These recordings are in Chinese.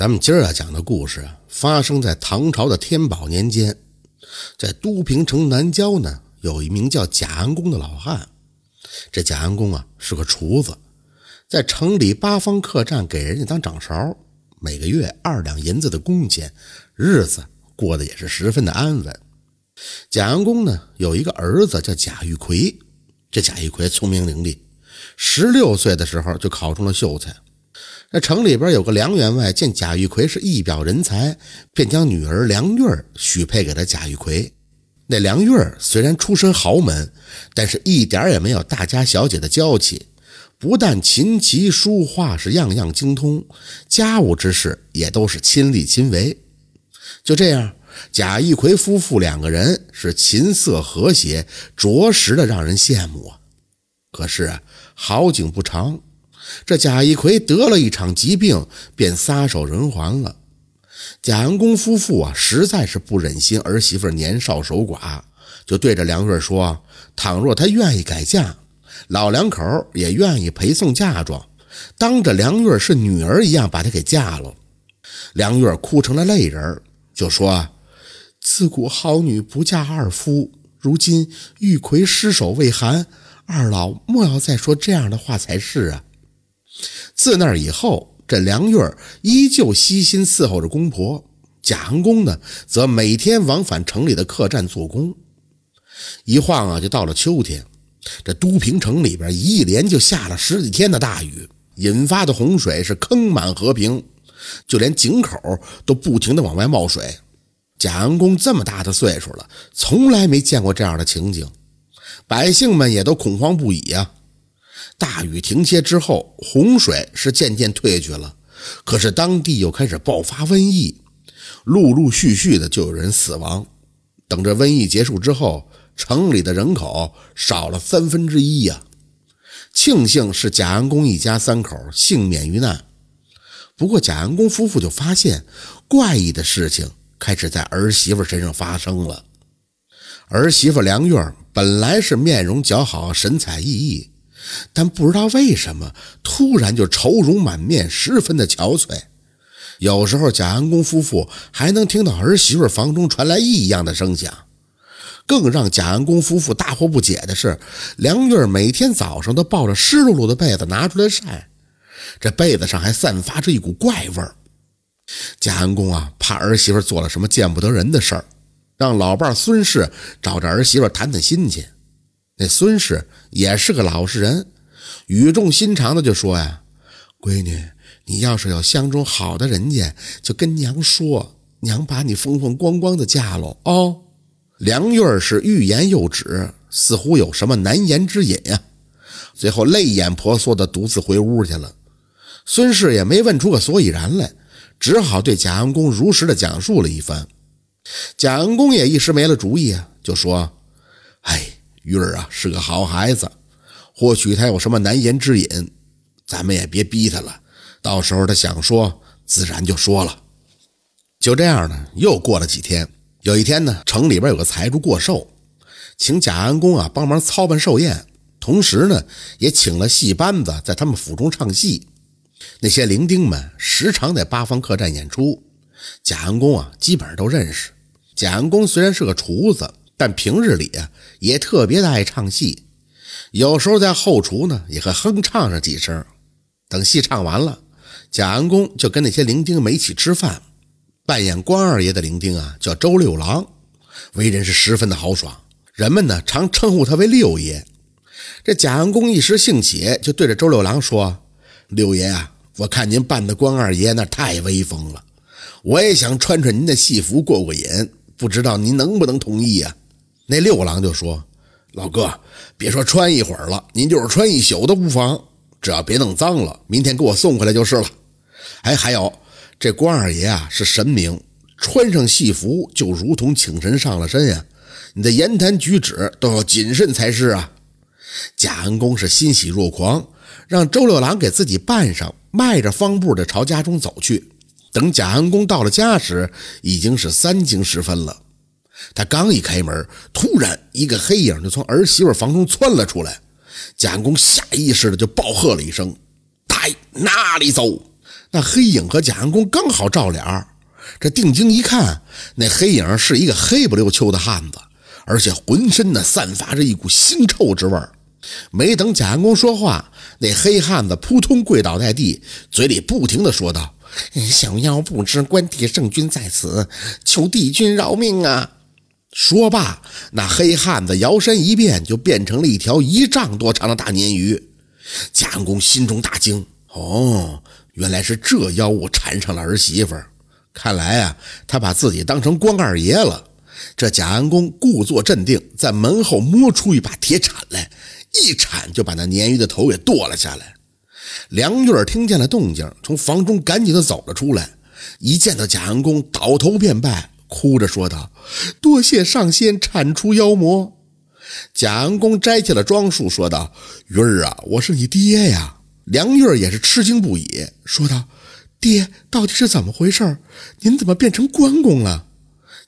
咱们今儿要讲的故事啊发生在唐朝的天宝年间，在都平城南郊呢，有一名叫贾安公的老汉。这贾安公啊是个厨子，在城里八方客栈给人家当掌勺，每个月二两银子的工钱，日子过得也是十分的安稳。贾安公呢有一个儿子叫贾玉奎，这贾玉奎聪明伶俐，十六岁的时候就考中了秀才。那城里边有个梁员外，见贾玉奎是一表人才，便将女儿梁玉许配给了贾玉奎。那梁玉虽然出身豪门，但是一点也没有大家小姐的娇气，不但琴棋书画是样样精通，家务之事也都是亲力亲为。就这样，贾玉奎夫妇两个人是琴瑟和谐，着实的让人羡慕啊。可是啊，好景不长。这贾一奎得了一场疾病，便撒手人寰了。贾安公夫妇啊，实在是不忍心儿媳妇年少守寡，就对着梁月说：“倘若她愿意改嫁，老两口也愿意陪送嫁妆，当着梁月是女儿一样把她给嫁了。”梁月哭成了泪人，就说：“自古好女不嫁二夫，如今玉奎失手未寒，二老莫要再说这样的话才是啊。”自那以后，这梁月依旧悉心伺候着公婆。贾恒公呢，则每天往返城里的客栈做工。一晃啊，就到了秋天，这都平城里边一连就下了十几天的大雨，引发的洪水是坑满河平，就连井口都不停的往外冒水。贾安公这么大的岁数了，从来没见过这样的情景，百姓们也都恐慌不已呀。大雨停歇之后，洪水是渐渐退去了，可是当地又开始爆发瘟疫，陆陆续续的就有人死亡。等着瘟疫结束之后，城里的人口少了三分之一呀。庆幸是贾安公一家三口幸免于难。不过贾安公夫妇就发现怪异的事情开始在儿媳妇身上发生了。儿媳妇梁月本来是面容姣好，神采奕奕。但不知道为什么，突然就愁容满面，十分的憔悴。有时候，贾安公夫妇还能听到儿媳妇房中传来异样的声响。更让贾安公夫妇大惑不解的是，梁玉每天早上都抱着湿漉漉的被子拿出来晒，这被子上还散发着一股怪味儿。贾安公啊，怕儿媳妇做了什么见不得人的事儿，让老伴孙氏找着儿媳妇谈谈心去。那孙氏也是个老实人，语重心长的就说呀：“闺女，你要是有相中好的人家，就跟娘说，娘把你风风光光的嫁喽。”哦，梁玉儿是欲言又止，似乎有什么难言之隐呀。最后泪眼婆娑的独自回屋去了。孙氏也没问出个所以然来，只好对贾恩公如实的讲述了一番。贾恩公也一时没了主意啊，就说：“哎。”玉儿啊是个好孩子，或许他有什么难言之隐，咱们也别逼他了。到时候他想说，自然就说了。就这样呢，又过了几天。有一天呢，城里边有个财主过寿，请贾安公啊帮忙操办寿宴，同时呢也请了戏班子在他们府中唱戏。那些伶仃们时常在八方客栈演出，贾安公啊基本上都认识。贾安公虽然是个厨子。但平日里啊，也特别的爱唱戏，有时候在后厨呢，也会哼唱上几声。等戏唱完了，贾安公就跟那些伶仃们一起吃饭。扮演关二爷的伶仃啊，叫周六郎，为人是十分的豪爽，人们呢常称呼他为六爷。这贾安公一时兴起，就对着周六郎说：“六爷啊，我看您扮的关二爷那太威风了，我也想穿穿您的戏服过过瘾，不知道您能不能同意呀？”那六郎就说：“老哥，别说穿一会儿了，您就是穿一宿都不妨，只要别弄脏了，明天给我送回来就是了。哎，还有这关二爷啊，是神明，穿上戏服就如同请神上了身呀。你的言谈举止都要谨慎才是啊。”贾安公是欣喜若狂，让周六郎给自己扮上，迈着方步的朝家中走去。等贾安公到了家时，已经是三更时分了。他刚一开门，突然一个黑影就从儿媳妇房中窜了出来。贾公下意识的就暴喝了一声：“呆，哪里走！”那黑影和贾安公刚好照脸这定睛一看，那黑影是一个黑不溜秋的汉子，而且浑身呢散发着一股腥臭之味儿。没等贾安公说话，那黑汉子扑通跪倒在地，嘴里不停的说道：“小妖不知关帝圣君在此，求帝君饶命啊！”说罢，那黑汉子摇身一变，就变成了一条一丈多长的大鲶鱼。贾安公心中大惊：“哦，原来是这妖物缠上了儿媳妇。看来啊，他把自己当成关二爷了。”这贾安公故作镇定，在门后摸出一把铁铲来。一铲就把那鲶鱼的头给剁了下来。梁月听见了动静，从房中赶紧的走了出来。一见到贾安公，倒头便拜，哭着说道：“多谢上仙铲除妖魔。”贾安公摘下了装束，说道：“玉儿啊，我是你爹呀！”梁月儿也是吃惊不已，说道：“爹，到底是怎么回事？您怎么变成关公了？”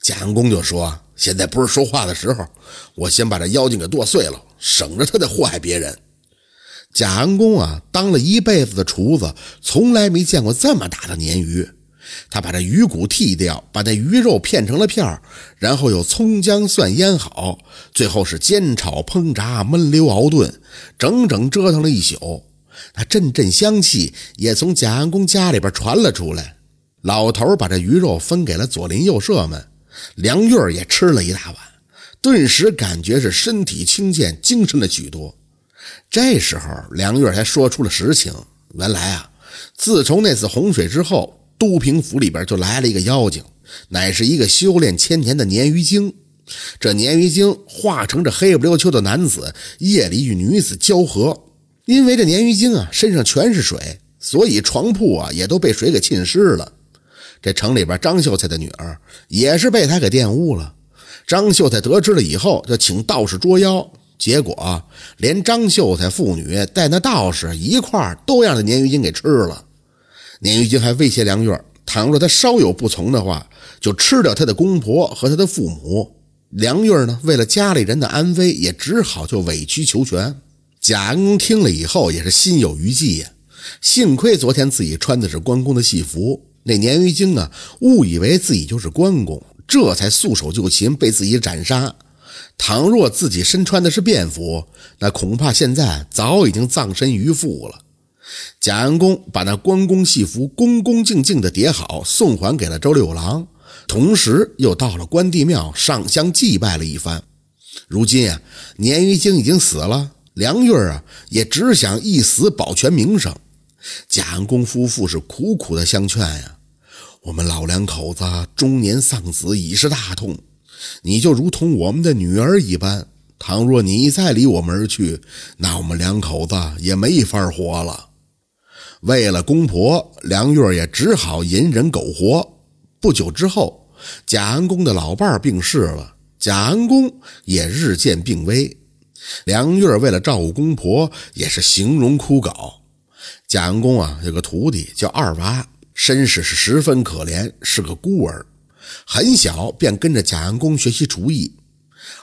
贾安公就说。现在不是说话的时候，我先把这妖精给剁碎了，省着他再祸害别人。贾安公啊，当了一辈子的厨子，从来没见过这么大的鲶鱼。他把这鱼骨剔掉，把那鱼肉片成了片儿，然后又葱姜蒜腌好，最后是煎炒烹炸焖溜熬炖，整整折腾了一宿。那阵阵香气也从贾安公家里边传了出来。老头把这鱼肉分给了左邻右舍们。梁玉儿也吃了一大碗，顿时感觉是身体轻健，精神了许多。这时候，梁月才说出了实情：原来啊，自从那次洪水之后，都平府里边就来了一个妖精，乃是一个修炼千年的鲶鱼精。这鲶鱼精化成这黑不溜秋的男子，夜里与女子交合。因为这鲶鱼精啊身上全是水，所以床铺啊也都被水给浸湿了。这城里边，张秀才的女儿也是被他给玷污了。张秀才得知了以后，就请道士捉妖，结果连张秀才父女带那道士一块都让这鲶鱼精给吃了。鲶鱼精还威胁梁月，倘若他稍有不从的话，就吃掉他的公婆和他的父母。梁月呢，为了家里人的安危，也只好就委曲求全。贾恩听了以后，也是心有余悸呀。幸亏昨天自己穿的是关公的戏服。那鲶鱼精啊，误以为自己就是关公，这才束手就擒，被自己斩杀。倘若自己身穿的是便服，那恐怕现在早已经葬身鱼腹了。贾安公把那关公戏服恭恭敬敬地叠好，送还给了周六郎，同时又到了关帝庙上香祭拜了一番。如今啊，鲶鱼精已经死了，梁玉儿啊也只想一死保全名声。贾安公夫妇是苦苦的相劝呀，我们老两口子中年丧子已是大痛，你就如同我们的女儿一般，倘若你再离我们而去，那我们两口子也没法活了。为了公婆，梁月也只好隐忍苟活。不久之后，贾安公的老伴儿病逝了，贾安公也日渐病危，梁月为了照顾公婆，也是形容枯槁。贾安公啊，有个徒弟叫二娃，身世是十分可怜，是个孤儿，很小便跟着贾安公学习厨艺。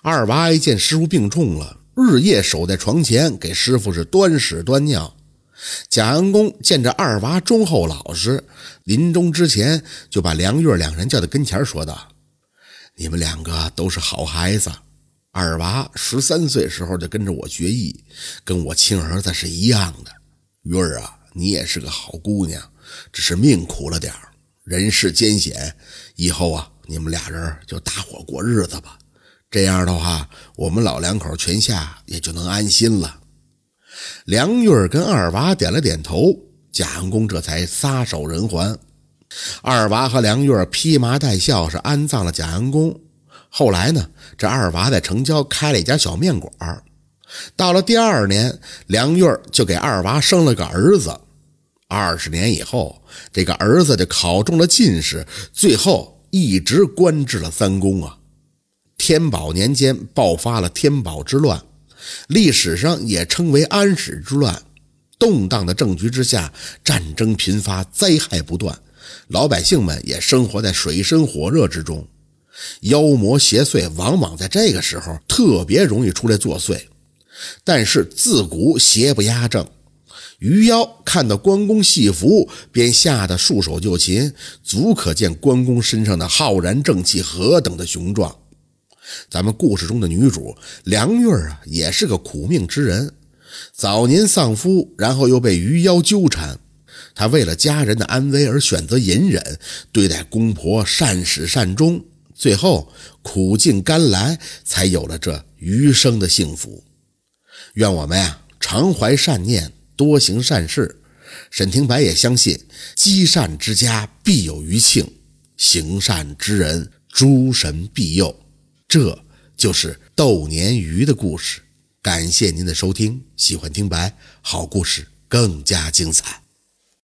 二娃一见师傅病重了，日夜守在床前给师傅是端屎端尿。贾安公见着二娃忠厚老实，临终之前就把梁月两人叫到跟前，说道：“你们两个都是好孩子，二娃十三岁时候就跟着我学艺，跟我亲儿子是一样的。月儿啊。”你也是个好姑娘，只是命苦了点人世艰险，以后啊，你们俩人就搭伙过日子吧。这样的话，我们老两口全下也就能安心了。梁玉儿跟二娃点了点头，贾安公这才撒手人寰。二娃和梁玉儿披麻戴孝，是安葬了贾安公。后来呢，这二娃在城郊开了一家小面馆到了第二年，梁玉儿就给二娃生了个儿子。二十年以后，这个儿子就考中了进士，最后一直官至了三公啊。天宝年间爆发了天宝之乱，历史上也称为安史之乱。动荡的政局之下，战争频发，灾害不断，老百姓们也生活在水深火热之中。妖魔邪祟往往在这个时候特别容易出来作祟。但是自古邪不压正，余妖看到关公戏服，便吓得束手就擒，足可见关公身上的浩然正气何等的雄壮。咱们故事中的女主梁玉啊，也是个苦命之人，早年丧夫，然后又被鱼妖纠缠，她为了家人的安危而选择隐忍，对待公婆善始善终，最后苦尽甘来，才有了这余生的幸福。愿我们呀，常怀善念。多行善事，沈廷白也相信积善之家必有余庆，行善之人诸神庇佑。这就是斗鲶鱼的故事。感谢您的收听，喜欢听白好故事更加精彩。